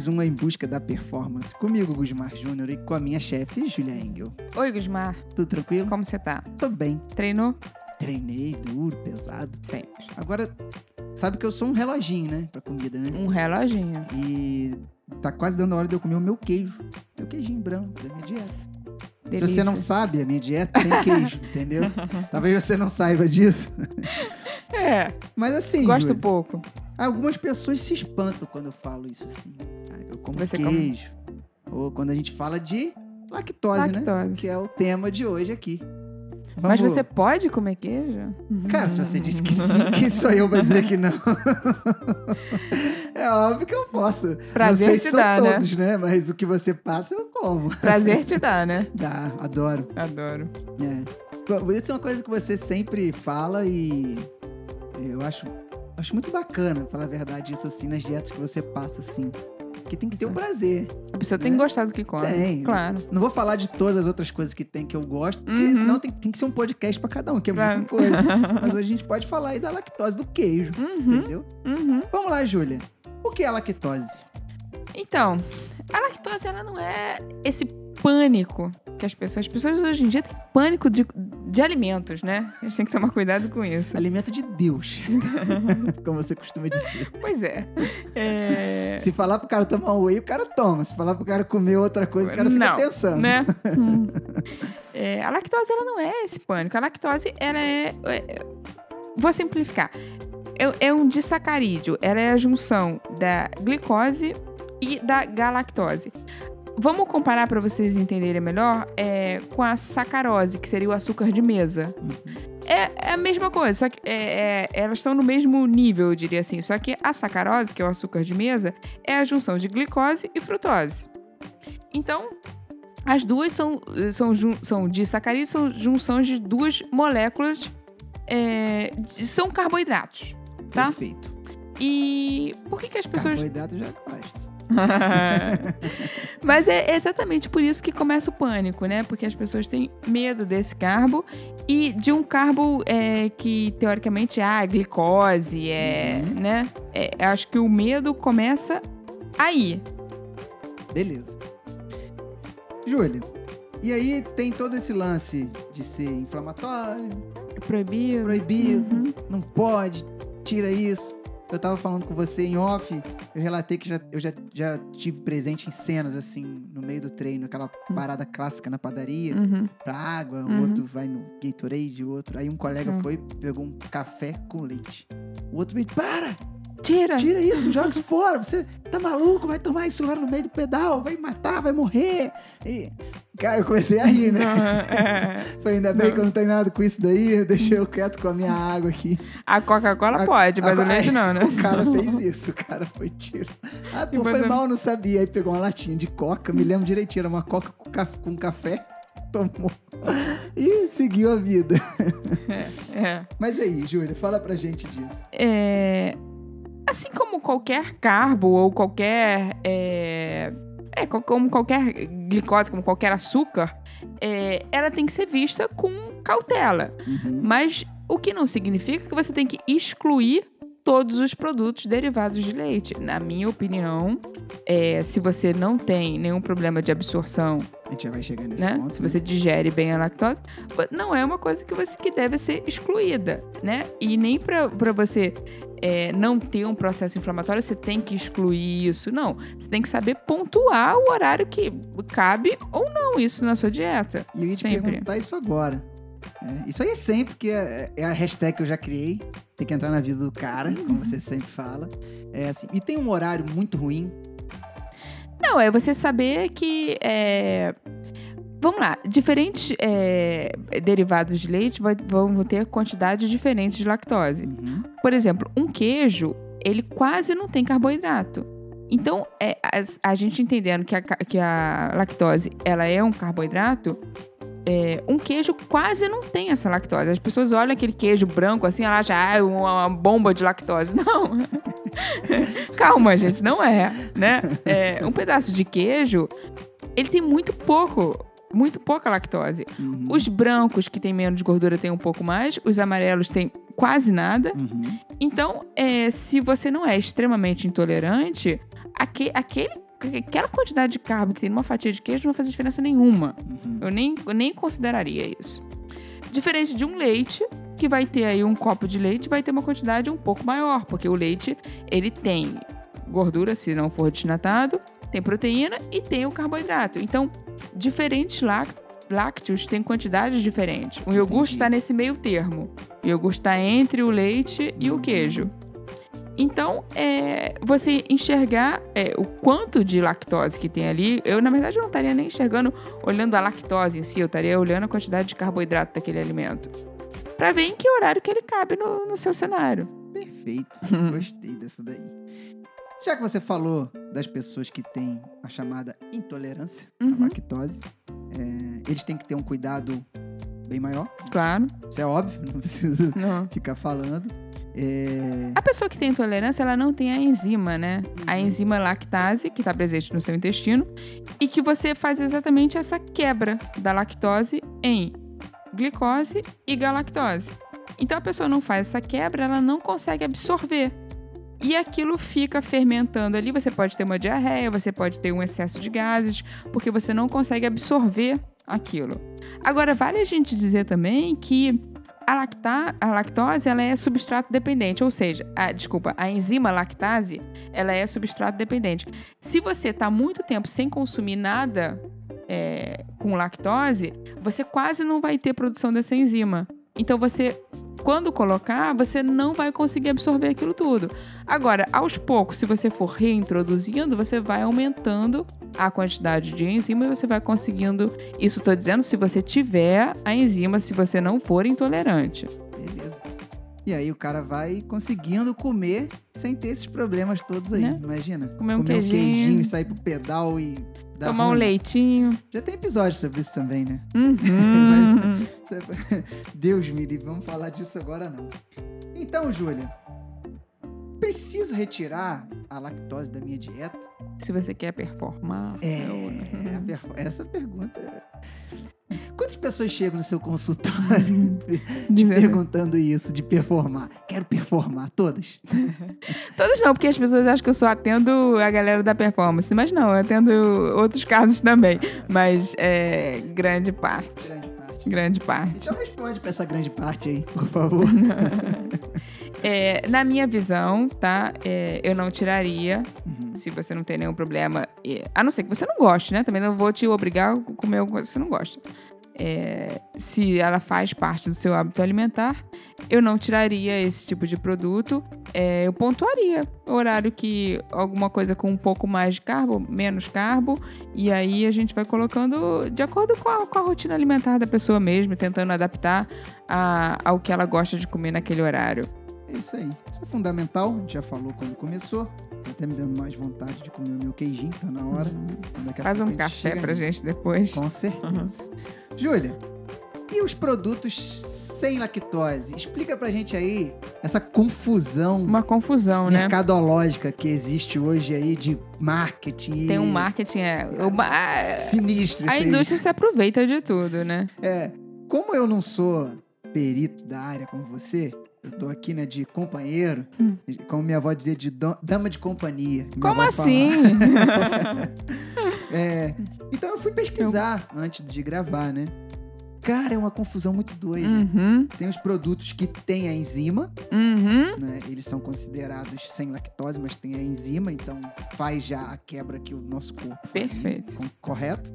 mais um Em Busca da Performance. Comigo, Gusmar Júnior, e com a minha chefe, Julia Engel. Oi, Gusmar. Tudo tranquilo? Como você tá? Tô bem. Treinou? Treinei duro, pesado. Sempre. Agora, sabe que eu sou um reloginho, né? Pra comida, né? Um reloginho. E tá quase dando a hora de eu comer o meu queijo. Meu queijinho branco da minha dieta. Delícia. Se você não sabe, a minha dieta tem queijo, entendeu? Talvez você não saiba disso. É, Mas assim, gosto Júlia, pouco. algumas pessoas se espantam quando eu falo isso assim. Como come- queijo. Ou quando a gente fala de lactose, né? Lactose. Que é o tema de hoje aqui. Mas Vamos- você pode comer queijo? Cara, se você disse que sim, quem sou eu pra dizer que não? é óbvio que eu posso. Prazer sei te são dá, né? todos, né? Mas o que você passa, eu como. Prazer te dá, né? Dá, adoro. Adoro. É. Isso é uma coisa que você sempre fala e eu acho, acho muito bacana, falar a verdade, isso assim, nas dietas que você passa, assim. Que tem que ter o Sim. prazer. A pessoa tem que Né? gostar do que come. Tem. Claro. Não vou falar de todas as outras coisas que tem que eu gosto, porque Uhum. senão tem, tem que ser um podcast pra cada um, que é Claro. muita coisa. Mas hoje a gente pode falar aí da lactose do queijo, Uhum, entendeu? uhum. Vamos lá, Júlia. O que é lactose? Então, a lactose, ela não é esse pânico que as pessoas... As pessoas hoje em dia têm pânico de, de alimentos, né? A gente tem que tomar cuidado com isso. Alimento de Deus. Como você costuma dizer. Pois é. É... Se falar pro cara tomar whey, o cara toma. Se falar pro cara comer outra coisa, o cara fica Não, pensando. né? Hum. É, a lactose, ela não é esse pânico. A lactose, ela é... é- vou simplificar. É, é um disacarídeo. Ela é a junção da glicose e da galactose. Vamos comparar para vocês entenderem melhor é, com a sacarose, que seria o açúcar de mesa. É, é a mesma coisa, só que é- é- elas estão no mesmo nível, eu diria assim. Só que a sacarose, que é o açúcar de mesa, é a junção de glicose e frutose. Então, as duas são, são, são disacarídeos, são junções de duas moléculas, é, são carboidratos, tá? Perfeito. E por que, que as pessoas Carboidrato já gosto. Mas é exatamente por isso que começa o pânico, né? Porque as pessoas têm medo desse carbo e de um carbo é, que teoricamente ah, glicose, é, Uhum. né? É, acho que o medo começa aí. Beleza. Júlia, e aí tem todo esse lance de ser inflamatório, proibido. proibido, Uhum. não pode, tira isso. Eu tava falando com você em off, eu relatei que já, eu já, já tive presente em cenas, assim, no meio do treino, aquela parada clássica na padaria, Uhum. pra água, o Uhum. outro vai no Gatorade, o outro. Aí um colega Hum. foi, pegou um café com leite. O outro veio, para! Tira! Tira isso, joga isso fora. Você tá maluco? Vai tomar isso lá no meio do pedal, vai matar, vai morrer. E, cara, eu comecei a rir, né? É. Falei, ainda bem Não. que eu não tenho nada com isso daí, deixei eu quieto com a minha água aqui. A Coca-Cola A- pode, mas a- o leite não, né? O cara fez isso, o cara foi tiro. Ah, pô, foi mal, não sabia. Aí pegou uma latinha de coca, me lembro direitinho, era uma coca com caf- com café, tomou e seguiu a vida. É. Mas aí, Júlia, fala pra gente disso. É, assim como qualquer carbo ou qualquer. É, é, co- como qualquer glicose, como qualquer açúcar, é, ela tem que ser vista com cautela. Uhum. Mas o que não significa que você tem que excluir todos os produtos derivados de leite. Na minha opinião, é, se você não tem nenhum problema de absorção A gente já vai chegar nesse né? ponto. Se você digere bem a lactose, não é uma coisa que você que deve ser excluída, né? E nem para você é, não ter um processo inflamatório, você tem que excluir isso. Não. Você tem que saber pontuar o horário que cabe ou não isso na sua dieta. E eu ia te Sempre. perguntar isso agora. É, isso aí é sempre, que é, é a hashtag que eu já criei. Tem que entrar na vida do cara, Uhum. como você sempre fala. É assim, e tem um horário muito ruim. Não, é você saber que. é, Vamos lá, diferentes é, derivados de leite vão ter quantidades diferentes de lactose. Uhum. Por exemplo, um queijo, ele quase não tem carboidrato. Então, é, a, a gente entendendo que a, que a lactose ela é um carboidrato, é, um queijo quase não tem essa lactose. As pessoas olham aquele queijo branco assim, ela já ah, é uma bomba de lactose. Não. Calma, gente, não é, né? É, um pedaço de queijo, ele tem muito pouco, muito pouca lactose. Uhum. Os brancos que têm menos gordura têm um pouco mais, os amarelos têm quase nada. Uhum. Então, é, se você não é extremamente intolerante, aque- aquele aquela quantidade de carbo que tem numa fatia de queijo não vai fazer diferença nenhuma. Uhum. Eu nem, eu nem consideraria isso. Diferente de um leite, que vai ter aí um copo de leite, vai ter uma quantidade um pouco maior, porque o leite, ele tem gordura, se não for desnatado, tem proteína e tem o carboidrato. Então, diferentes láct- lácteos têm quantidades diferentes. O iogurte está nesse meio termo. O iogurte está entre o leite e o queijo. Então, é, você enxergar é, o quanto de lactose que tem ali, eu na verdade não estaria nem enxergando olhando a lactose em si, eu estaria olhando a quantidade de carboidrato daquele alimento. Pra ver em que horário que ele cabe no, no seu cenário. Perfeito. Gostei dessa daí. Já que você falou das pessoas que têm a chamada intolerância Uhum. à lactose, é, eles têm que ter um cuidado bem maior. Claro. Isso é óbvio, não preciso Não. ficar falando. É, A pessoa que tem intolerância, ela não tem a enzima, né? A Uhum. enzima lactase, que está presente no seu intestino, e que você faz exatamente essa quebra da lactose em glicose e galactose. Então a pessoa não faz essa quebra, ela não consegue absorver. E aquilo fica fermentando ali. Você pode ter uma diarreia, você pode ter um excesso de gases, porque você não consegue absorver aquilo. Agora, vale a gente dizer também que a, lacta- a lactose ela é substrato dependente, ou seja, a, desculpa, a enzima lactase ela é substrato dependente. Se você está muito tempo sem consumir nada é, com lactose, você quase não vai ter produção dessa enzima. Então você, quando colocar, você não vai conseguir absorver aquilo tudo. Agora, aos poucos, se você for reintroduzindo, você vai aumentando a quantidade de enzima e você vai conseguindo. Isso estou dizendo se você tiver a enzima, se você não for intolerante. beleza. E aí o cara vai conseguindo comer sem ter esses problemas todos aí. Né? Imagina. Comer um queijinho. e sair pro pedal e dar Tomar um ruim. leitinho. Já tem episódio sobre isso também, né? Uhum. Você- Deus me livre, vamos falar disso agora não. Então, Júlia, preciso retirar a lactose da minha dieta? se você quer performar. É, eu- perf- essa pergunta. é- Quantas pessoas chegam no seu consultório te Dizendo- perguntando isso, de performar? Quero performar, todas? Todas não, porque as pessoas acham que eu só atendo a galera da performance. Mas não, eu atendo outros casos também. Mas é grande parte. Grande parte. Grande parte. Então responde pra essa grande parte aí, por favor. É, na minha visão, tá? é, eu não tiraria, Uhum. se você não tem nenhum problema. é, a não ser que você não goste, né? Também não vou te obrigar a comer alguma coisa que você não gosta. É, se ela faz parte do seu hábito alimentar, eu não tiraria esse tipo de produto. É, eu pontuaria o horário que alguma coisa com um pouco mais de carbo, menos carbo, e aí a gente vai colocando de acordo com a, com a rotina alimentar da pessoa mesmo, tentando adaptar a- ao que ela gosta de comer naquele horário. É isso aí. Isso é fundamental, a gente já falou quando começou. Tá até me dando mais vontade de comer o meu queijinho, tá na hora. A Faz um café chega pra gente depois. Com certeza. Júlia, e os produtos sem lactose? Explica pra gente aí essa confusão Uma confusão, né? mercadológica que existe hoje aí de marketing. Tem um marketing. É, a- Sinistro a isso aí. indústria se aproveita de tudo, né? É, como eu não sou perito da área como você, eu tô aqui, né, de companheiro, Hum. como minha avó dizia, de dama de companhia. Como assim? É, então eu fui pesquisar antes de gravar, né? Cara, é uma confusão muito doida. uhum, Tem os produtos que têm a enzima, uhum. né? Eles são considerados sem lactose, mas tem a enzima, então faz já a quebra que o nosso corpo Perfeito. com- correto?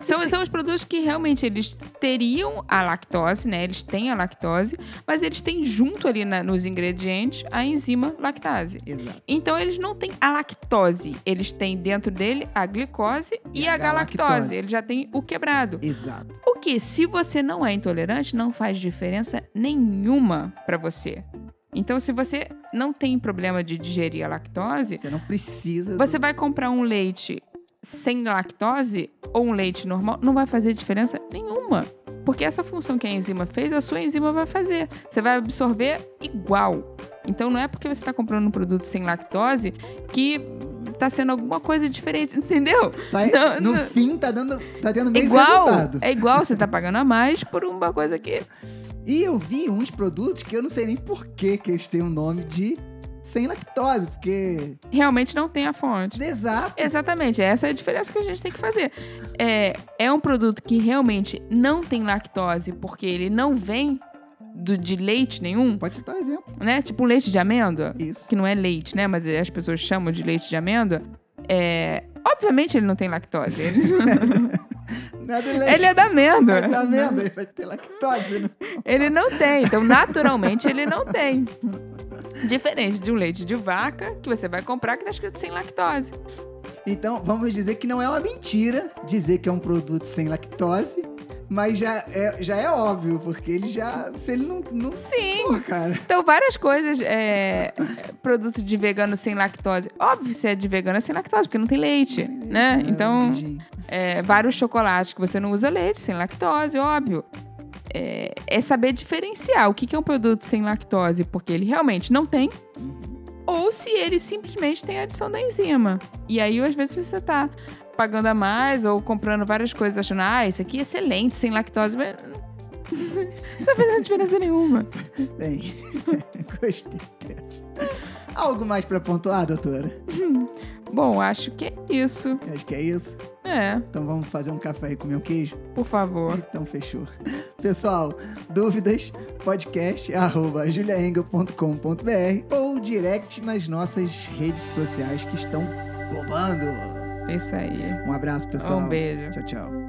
São, são os produtos que realmente eles teriam a lactose, né? Eles têm a lactose, mas eles têm junto ali na- nos ingredientes a enzima lactase. Exato. Então eles não têm a lactose, eles têm dentro dele a glicose e, E a, galactose. galactose. Ele já tem o quebrado. Exato. O que, se você não é intolerante, não faz diferença nenhuma pra você. Então, se você não tem problema de digerir a lactose, Você não precisa. você vai comprar um leite sem lactose ou um leite normal, não vai fazer diferença nenhuma. Porque essa função que a enzima fez, a sua enzima vai fazer. Você vai absorver igual. Então não é porque você está comprando um produto sem lactose que tá sendo alguma coisa diferente, entendeu? Tá, Não, no não. fim, tá, dando, tá tendo o mesmo igual. resultado. É igual, você tá pagando a mais por uma coisa que. E eu vi uns produtos que eu não sei nem por que, que eles têm o nome de sem lactose, porque. Realmente não tem a fonte. Exato. Exatamente, essa é a diferença que a gente tem que fazer. É, é um produto que realmente não tem lactose, porque ele não vem do, de leite nenhum, Pode citar um exemplo. né? Tipo leite de amêndoa, Isso. que não é leite, né? Mas as pessoas chamam de leite de amêndoa. É, obviamente ele não tem lactose. Ele, Não é do leite. ele é da amêndoa. Tá vendo? Ele vai ter lactose. Né? Ele não tem. Então, naturalmente, ele não tem. Diferente de um leite de vaca que você vai comprar que tá escrito sem lactose. Então, vamos dizer que não é uma mentira dizer que é um produto sem lactose, mas já é, já é óbvio, porque ele já. Se ele não. não Sim. Pô, cara. Então, várias coisas, é, produtos de vegano sem lactose. Óbvio, se é de vegano é sem lactose, porque não tem leite, né? É, Então, é, vários chocolates que você não usa leite, sem lactose, óbvio. É, é saber diferenciar o que que é um produto sem lactose, porque ele realmente não tem, ou se ele simplesmente tem adição da enzima. E aí, às vezes, você tá pagando a mais ou comprando várias coisas achando, ah, esse aqui é excelente, sem lactose, mas não tá fazendo diferença nenhuma. Bem, gostei dessa. Algo mais pra pontuar, doutora? Bom, acho que é isso. Acho que é isso. É, Então vamos fazer um café aí com meu queijo? por favor. Então fechou. Pessoal, dúvidas, podcast arroba juliaengel.com.br ou direct nas nossas redes sociais que estão bombando. Isso aí. Um abraço, pessoal. Um beijo. Tchau, tchau.